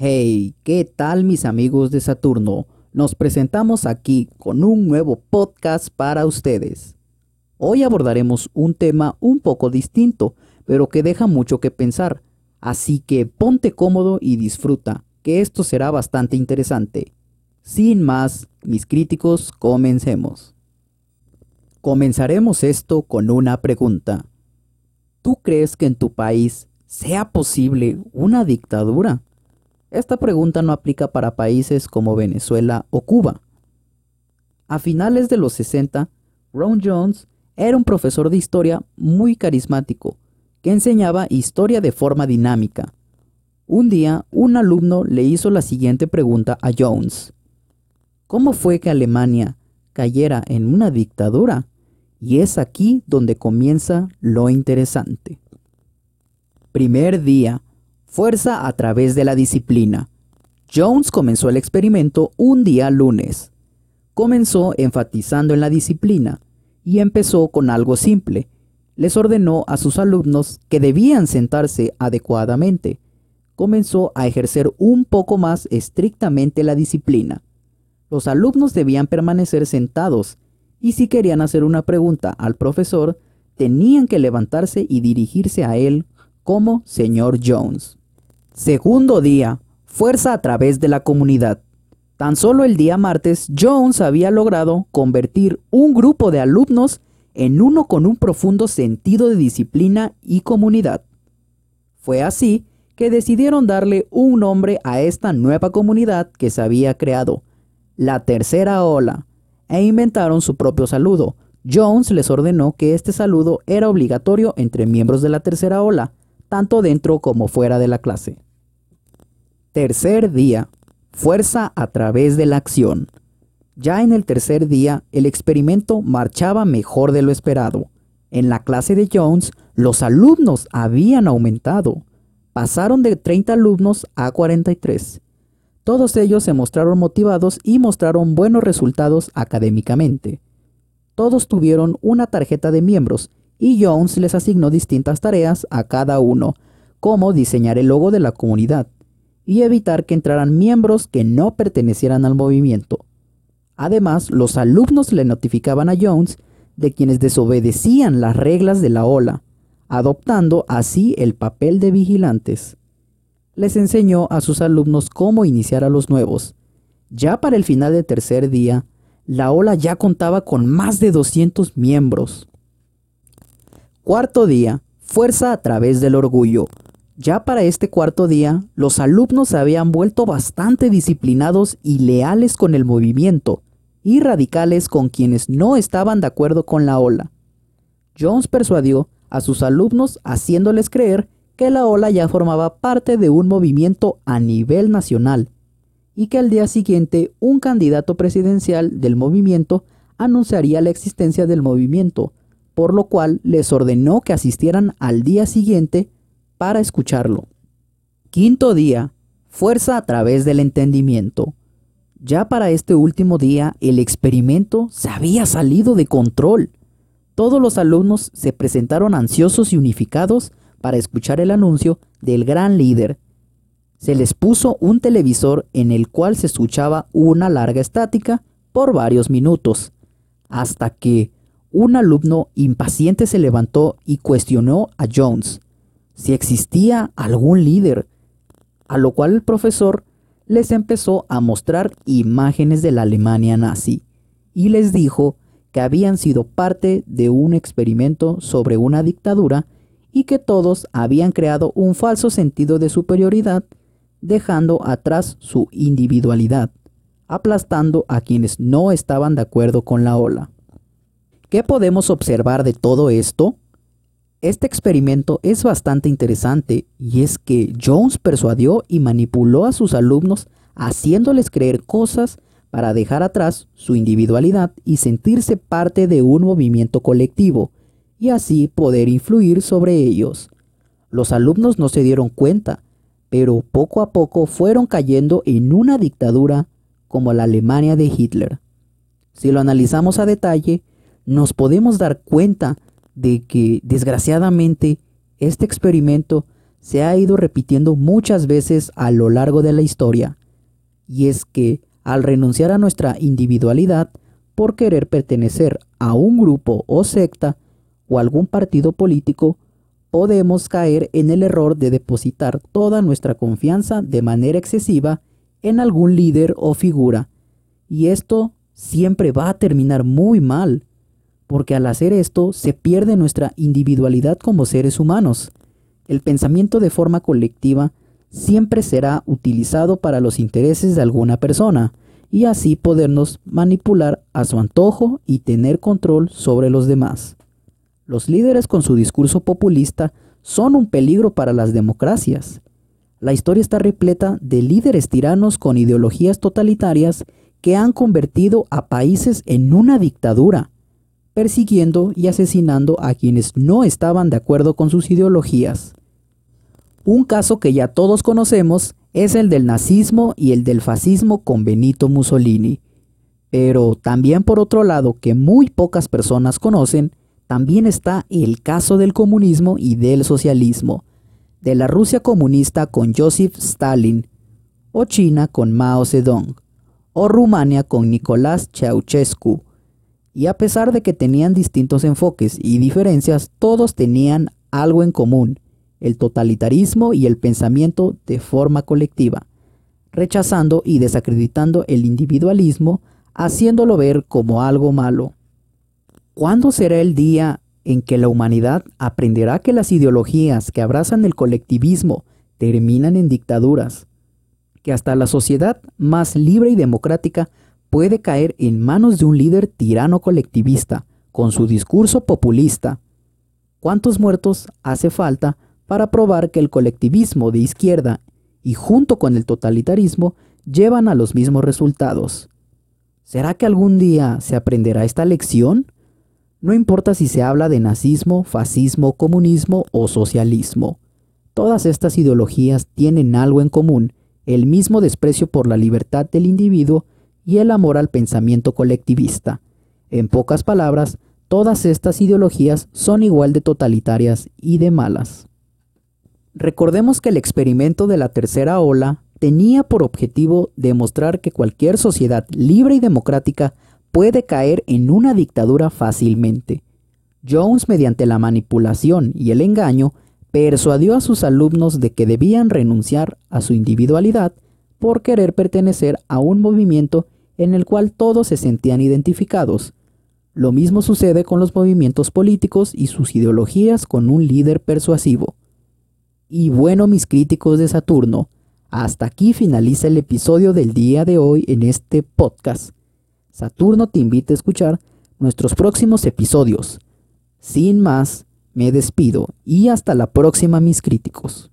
Hey, ¿qué tal mis amigos de Saturno? Nos presentamos aquí con un nuevo podcast para ustedes. Hoy abordaremos un tema un poco distinto, pero que deja mucho que pensar. Así que ponte cómodo y disfruta, que esto será bastante interesante. Sin más, mis críticos, comencemos. Comenzaremos esto con una pregunta. ¿Tú crees que en tu país sea posible una dictadura? Esta pregunta no aplica para países como Venezuela o Cuba. A finales de los 60, Ron Jones era un profesor de historia muy carismático que enseñaba historia de forma dinámica. Un día, un alumno le hizo la siguiente pregunta a Jones. ¿Cómo fue que Alemania cayera en una dictadura? Y es aquí donde comienza lo interesante. Primer día, Fuerza a través de la disciplina. Jones comenzó el experimento un día lunes. Comenzó enfatizando en la disciplina y empezó con algo simple. Les ordenó a sus alumnos que debían sentarse adecuadamente. Comenzó a ejercer un poco más estrictamente la disciplina. Los alumnos debían permanecer sentados y si querían hacer una pregunta al profesor, tenían que levantarse y dirigirse a él como señor Jones. Segundo día, fuerza a través de la comunidad. Tan solo el día martes, Jones había logrado convertir un grupo de alumnos en uno con un profundo sentido de disciplina y comunidad. Fue así que decidieron darle un nombre a esta nueva comunidad que se había creado, la tercera ola, e inventaron su propio saludo. Jones les ordenó que este saludo era obligatorio entre miembros de la tercera ola, tanto dentro como fuera de la clase. Tercer día. Fuerza a través de la acción. Ya en el tercer día, el experimento marchaba mejor de lo esperado. En la clase de Jones, los alumnos habían aumentado. Pasaron de 30 alumnos a 43. Todos ellos se mostraron motivados y mostraron buenos resultados académicamente. Todos tuvieron una tarjeta de miembros y Jones les asignó distintas tareas a cada uno, como diseñar el logo de la comunidad, y evitar que entraran miembros que no pertenecieran al movimiento. Además, los alumnos le notificaban a Jones de quienes desobedecían las reglas de la ola, adoptando así el papel de vigilantes. Les enseñó a sus alumnos cómo iniciar a los nuevos. Ya para el final del tercer día, la ola ya contaba con más de 200 miembros. Cuarto día, fuerza a través del orgullo. Ya para este cuarto día, los alumnos se habían vuelto bastante disciplinados y leales con el movimiento, y radicales con quienes no estaban de acuerdo con la ola. Jones persuadió a sus alumnos haciéndoles creer que la ola ya formaba parte de un movimiento a nivel nacional, y que al día siguiente un candidato presidencial del movimiento anunciaría la existencia del movimiento, por lo cual les ordenó que asistieran al día siguiente para escucharlo. Quinto día, fuerza a través del entendimiento. Ya para este último día el experimento se había salido de control. Todos los alumnos se presentaron ansiosos y unificados para escuchar el anuncio del gran líder. Se les puso un televisor en el cual se escuchaba una larga estática por varios minutos, hasta que un alumno impaciente se levantó y cuestionó a Jones si existía algún líder, a lo cual el profesor les empezó a mostrar imágenes de la Alemania nazi y les dijo que habían sido parte de un experimento sobre una dictadura y que todos habían creado un falso sentido de superioridad, dejando atrás su individualidad, aplastando a quienes no estaban de acuerdo con la ola. ¿Qué podemos observar de todo esto? Este experimento es bastante interesante y es que Jones persuadió y manipuló a sus alumnos haciéndoles creer cosas para dejar atrás su individualidad y sentirse parte de un movimiento colectivo y así poder influir sobre ellos. Los alumnos no se dieron cuenta, pero poco a poco fueron cayendo en una dictadura como la Alemania de Hitler. Si lo analizamos a detalle, nos podemos dar cuenta de que desgraciadamente este experimento se ha ido repitiendo muchas veces a lo largo de la historia, y es que al renunciar a nuestra individualidad por querer pertenecer a un grupo o secta o algún partido político, podemos caer en el error de depositar toda nuestra confianza de manera excesiva en algún líder o figura, y esto siempre va a terminar muy mal, porque al hacer esto se pierde nuestra individualidad como seres humanos. El pensamiento de forma colectiva siempre será utilizado para los intereses de alguna persona, y así podernos manipular a su antojo y tener control sobre los demás. Los líderes con su discurso populista son un peligro para las democracias. La historia está repleta de líderes tiranos con ideologías totalitarias que han convertido a países en una dictadura, persiguiendo y asesinando a quienes no estaban de acuerdo con sus ideologías. Un caso que ya todos conocemos es el del nazismo y el del fascismo con Benito Mussolini. Pero también por otro lado, que muy pocas personas conocen, también está el caso del comunismo y del socialismo, de la Rusia comunista con Joseph Stalin, o China con Mao Zedong, o Rumania con Nicolás Ceausescu. Y a pesar de que tenían distintos enfoques y diferencias, todos tenían algo en común, el totalitarismo y el pensamiento de forma colectiva, rechazando y desacreditando el individualismo, haciéndolo ver como algo malo. ¿Cuándo será el día en que la humanidad aprenderá que las ideologías que abrazan el colectivismo terminan en dictaduras? Que hasta la sociedad más libre y democrática puede caer en manos de un líder tirano colectivista con su discurso populista. ¿Cuántos muertos hace falta para probar que el colectivismo de izquierda y junto con el totalitarismo llevan a los mismos resultados? ¿Será que algún día se aprenderá esta lección? No importa si se habla de nazismo, fascismo, comunismo o socialismo. Todas estas ideologías tienen algo en común, el mismo desprecio por la libertad del individuo y el amor al pensamiento colectivista. En pocas palabras, todas estas ideologías son igual de totalitarias y de malas. Recordemos que el experimento de la tercera ola tenía por objetivo demostrar que cualquier sociedad libre y democrática puede caer en una dictadura fácilmente. Jones, mediante la manipulación y el engaño, persuadió a sus alumnos de que debían renunciar a su individualidad por querer pertenecer a un movimiento en el cual todos se sentían identificados. Lo mismo sucede con los movimientos políticos y sus ideologías con un líder persuasivo. Y bueno, mis críticos de Saturno, hasta aquí finaliza el episodio del día de hoy en este podcast. Saturno te invita a escuchar nuestros próximos episodios. Sin más, me despido y hasta la próxima mis críticos.